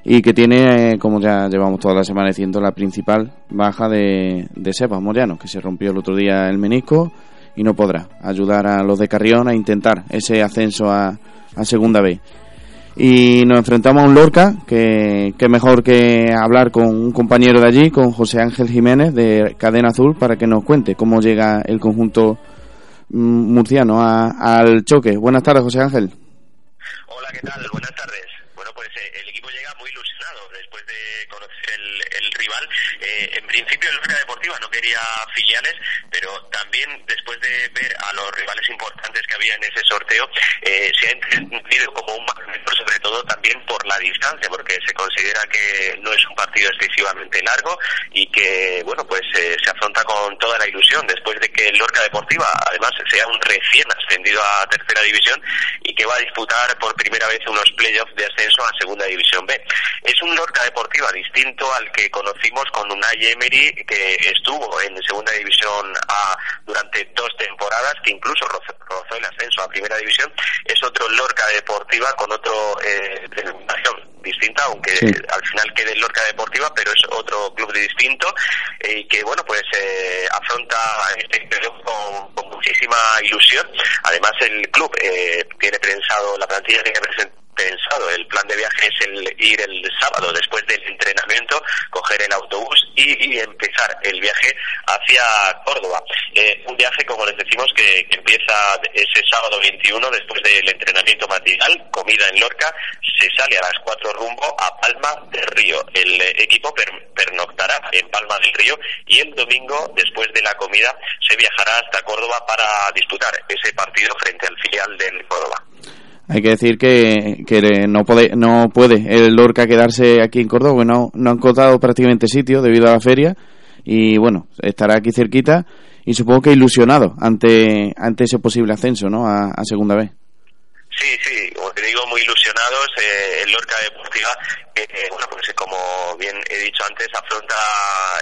y que tiene, eh, como ya llevamos toda la semana diciendo, la principal baja de, de Sebas Moriano, que se rompió el otro día el menisco y no podrá ayudar a los de Carrión a intentar ese ascenso a, a Segunda B. Y nos enfrentamos a un Lorca, que, que mejor que hablar con un compañero de allí, con José Ángel Jiménez de Cadena Azul, para que nos cuente cómo llega el conjunto mm, murciano a- al choque. Buenas tardes, José Ángel. Hola, ¿qué tal? Buenas tardes. Bueno, pues eh, el equipo llega muy ilusionado después de conocer el, el rival. Eh, en principio, el Lorca Deportiva no quería filiales, pero también después de ver a los rivales importantes que había en ese sorteo, eh, se ha entendido como un magneto, sobre todo también por la distancia, porque se considera que no es un partido excesivamente largo y que, bueno, pues eh, se afronta con toda la ilusión después de que el Lorca Deportiva, además, sea un recién ascendido a tercera división y que va a disputar por primera vez unos playoffs de ascenso a segunda división B. Es un Lorca Deportiva distinto al que conocimos con Unai Emery, que estuvo en segunda división A durante dos temporadas, que incluso rozó, rozó el ascenso a primera división. Es otro Lorca Deportiva con otro eh, denominación distinta, aunque Sí. al final quede el Lorca Deportiva, pero es otro club distinto eh, y que, bueno, pues eh, afronta este periodo con, con muchísima ilusión. Además, el club eh, tiene pensado, la plantilla tiene presen- pensado, el plan de viaje es el ir el sábado después del entrenamiento, coger el autobús y, empezar el viaje hacia Córdoba. Eh, un viaje, como les decimos, que, empieza ese sábado 21 después del entrenamiento matinal, comida en Lorca, se sale a las 4 rumbo a Palma del Río. El equipo per- pernoctará en Palma del Río y el domingo, después de la comida, se viajará hasta Córdoba para disputar ese partido frente al filial del Córdoba. Hay que decir que, que no, puede, no puede el Lorca quedarse aquí en Córdoba, porque no, no han contado prácticamente sitio debido a la feria y bueno, estará aquí cerquita y supongo que ilusionado ante, ante ese posible ascenso ¿no? a, a Segunda B. Sí, sí, como te digo, muy ilusionados. Eh, el Lorca Deportiva, eh, eh, bueno, pues como bien he dicho antes, afronta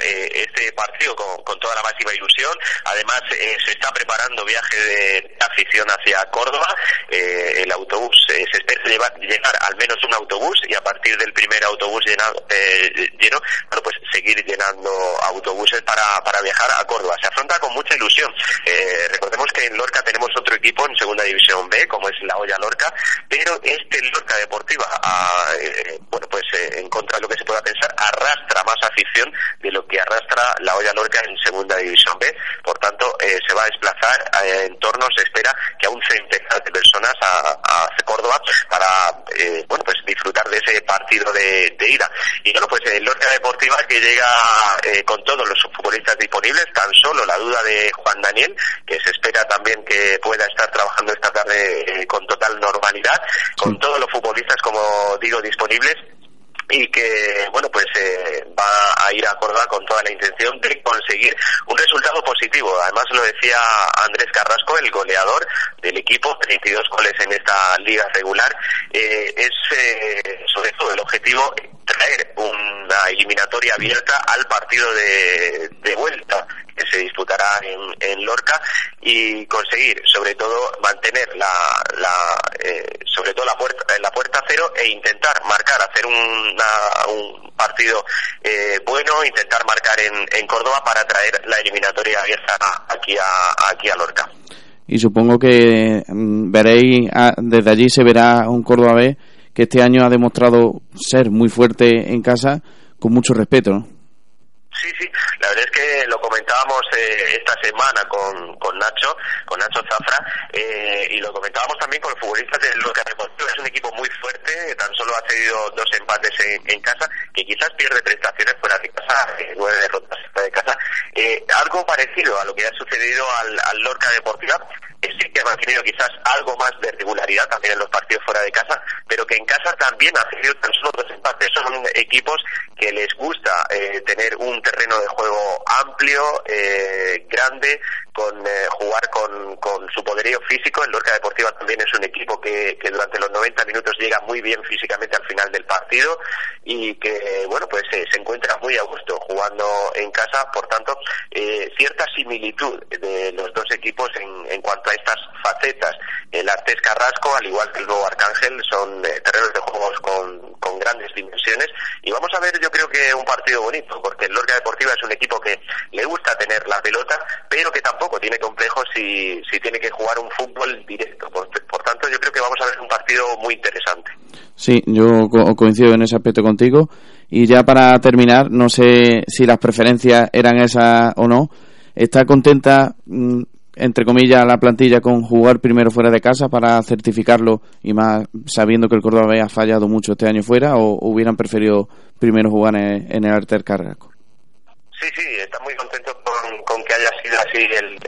eh, este partido con, con toda la máxima ilusión. Además, eh, se está preparando viaje de afición hacia Córdoba. Eh, el autobús, eh, se espera llevar- llegar al menos un autobús y a partir del primer autobús llenado, lleno, bueno, pues seguir llenando autobuses para, para viajar a Córdoba. Se afronta con mucha ilusión. Recordemos que en Lorca tenemos otro equipo en Segunda División B, como es la Olla Lorca, pero este Lorca Deportiva, ah, eh, bueno, pues eh, en contra de lo que se pueda pensar, arrastra más afición de lo que arrastra la Olla Lorca en Segunda División B. Por tanto, eh, se va a desplazar en torno, se espera que a un centenar de personas a, a Córdoba para, bueno, pues disfrutar de ese partido de, de ida. Y bueno, pues el Lorca Deportiva que llega con todos los futbolistas disponibles, tan solo la duda de Juan Daniel, que se espera también que pueda estar trabajando esta tarde con total normalidad, con todos los futbolistas, como digo, disponibles y que bueno pues eh, va a ir a Córdoba con toda la intención de conseguir un resultado positivo. Además lo decía Andrés Carrasco el goleador del equipo 32 goles en esta liga regular eh, es eh, sobre todo el objetivo traer una eliminatoria abierta al partido de, de vuelta que se disputará en, Lorca y conseguir sobre todo mantener la 0 e intentar marcar, hacer una, un partido eh, bueno, intentar marcar en, en, Córdoba para traer la eliminatoria abierta aquí a, aquí a Lorca. Y supongo que mm, veréis, ah, desde allí se verá un cordobés que este año ha demostrado ser muy fuerte en casa con mucho respeto. Sí, sí, la verdad es que lo comentábamos eh, esta semana con, con Nacho, con Nacho Zafra, eh, y lo comentábamos también con los futbolistas del Lorca Deportivo. Es un equipo muy fuerte, tan solo ha cedido dos empates en, en casa, que quizás pierde prestaciones fuera de casa, eh, nueve derrotas fuera de casa Eh, algo parecido a lo que ha sucedido al, al Lorca Deportiva, sí que ha mantenido quizás algo más de regularidad también en los partidos fuera de casa, pero que en casa también ha tenido tan solo dos empates. Son equipos que les gusta eh, tener un terreno de juego amplio, eh, grande, con eh, jugar con, con su poderío físico. El Lorca Deportiva también es un equipo que, que durante los 90 minutos llega muy bien físicamente al final del partido y que, bueno, pues eh, se encuentra muy a gusto jugando en casa. Por tanto, eh, cierta similitud de los dos equipos en, en cuanto a estas facetas. El Artés Carrasco, al igual que el nuevo Arcángel, son eh, terrenos de juegos con, con grandes dimensiones. Y vamos a ver, yo creo que un partido bonito, porque el Lorca Deportiva es un equipo que le gusta tener la pelota, pero que tampoco tiene complejos si, si tiene que jugar un fútbol directo. Por, por tanto, yo creo que vamos a ver un partido muy interesante. Sí, yo co- coincido en ese aspecto contigo. Y ya para terminar, no sé si las preferencias eran esas o no. ¿Está contenta, mm, entre comillas, la plantilla con jugar primero fuera de casa para certificarlo y más sabiendo que el Córdoba ha fallado mucho este año fuera o hubieran preferido primero jugar en, en el Arter Carrasco? Sí, sí, está muy contento con, que haya sido así el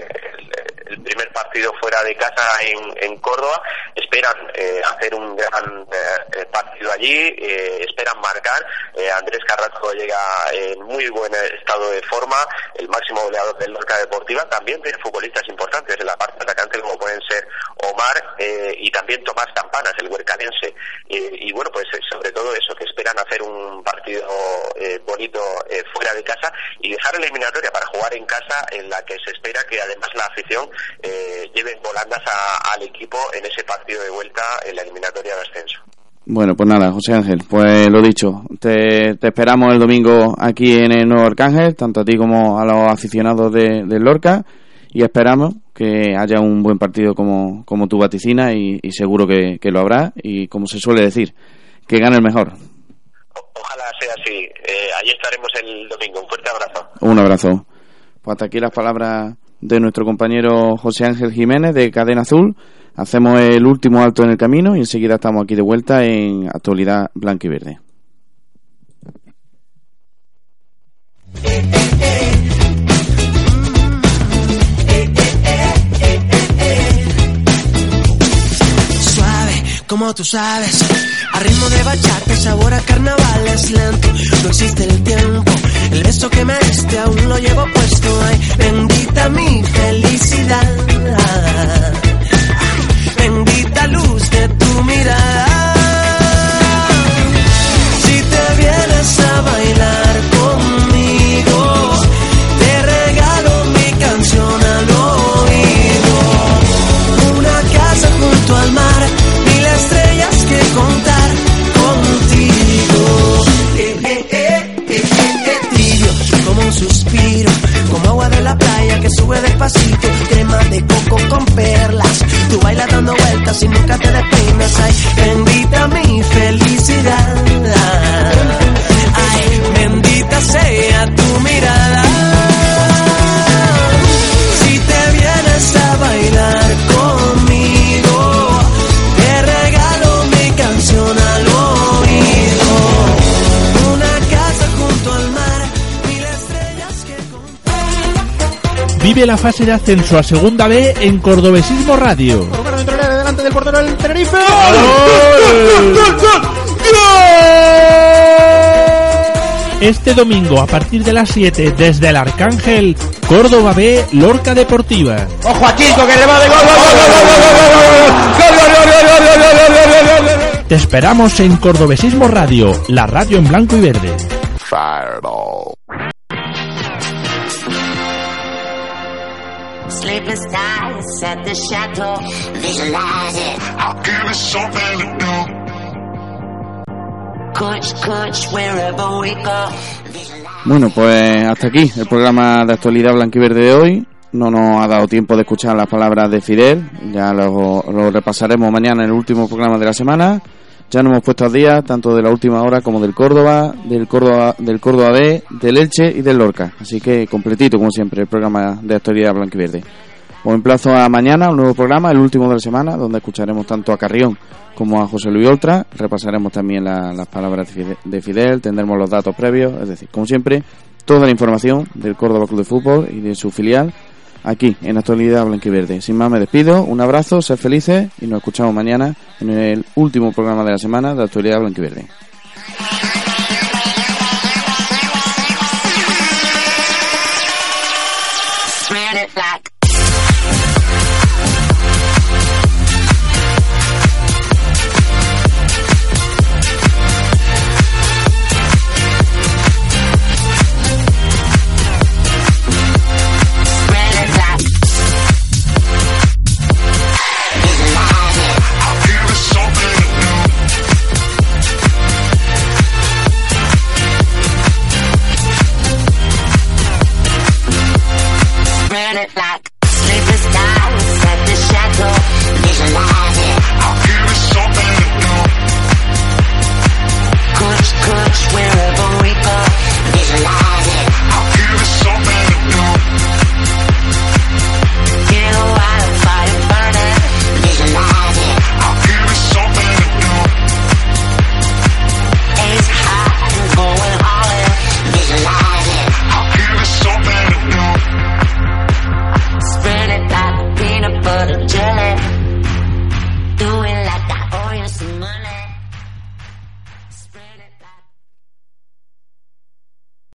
primer partido fuera de casa en, en Córdoba. Esperan eh, hacer un gran eh, partido allí, eh, esperan marcar. Eh, Andrés Carrasco llega en muy buen estado de forma, el máximo goleador del Lorca Deportiva. También tiene futbolistas importantes en la parte atacante como pueden ser Omar eh, y también Tomás Campanas, el huercanense. Eh, y bueno, pues eh, sobre todo eso, que esperan hacer un partido eh, bonito eh, fuera de casa y dejar eliminatoria para jugar en casa en la que se espera que además la afición eh, lleve volandas a- al equipo en ese partido de vuelta en la eliminatoria de ascenso. Bueno, pues nada, José Ángel, pues lo dicho, te, te esperamos el domingo aquí en el Nuevo Arcángel, tanto a ti como a los aficionados de, Lorca, y esperamos que haya un buen partido como, como tú vaticinas y, y seguro que, que lo habrá, y como se suele decir, que gane el mejor. Ojalá sea así. Eh, allí estaremos el domingo. Un fuerte abrazo. Un abrazo. Pues hasta aquí las palabras de nuestro compañero José Ángel Jiménez de Cadena Azul. Hacemos el último alto en el camino y enseguida estamos aquí de vuelta en actualidad blanca y verde. Suave, como tú sabes. A ritmo de bachata, sabor a carnaval es lento. No existe el tiempo. El beso que me diste aún lo llevo puesto. Ay, bendita mi felicidad. Bendita luz de tu mirada. la fase de ascenso a Segunda B en Cordobesismo Radio. delante del portero del Tenerife. Este domingo a partir de las 7 desde el Arcángel, Córdoba B, Lorca Deportiva. Te esperamos en Cordobesismo Radio, la radio en blanco y verde. Sleepless nights at the chateau. Visualize it. I'll give it something to do. Coach, coach, wherever we go. Bueno, pues hasta aquí el programa de actualidad blanquiverde de hoy. No nos ha dado tiempo de escuchar las palabras de Fidel. Ya lo, lo repasaremos mañana en el último programa de la semana. Ya nos hemos puesto al día tanto de la última hora como del Córdoba, del Córdoba, del Córdoba B, del Elche y del Lorca. Así que completito, como siempre, el programa de actualidad blanquiverde. Os emplazo a mañana, un nuevo programa, el último de la semana, donde escucharemos tanto a Carrión como a José Luis Oltra. Repasaremos también la- las palabras de Fidel, tendremos los datos previos, es decir, como siempre, toda la información del Córdoba Club de Fútbol y de su filial aquí en Actualidad Blanquiverde. Sin más me despido, un abrazo, sed felices y nos escuchamos mañana en el último programa de la semana de Actualidad Blanquiverde.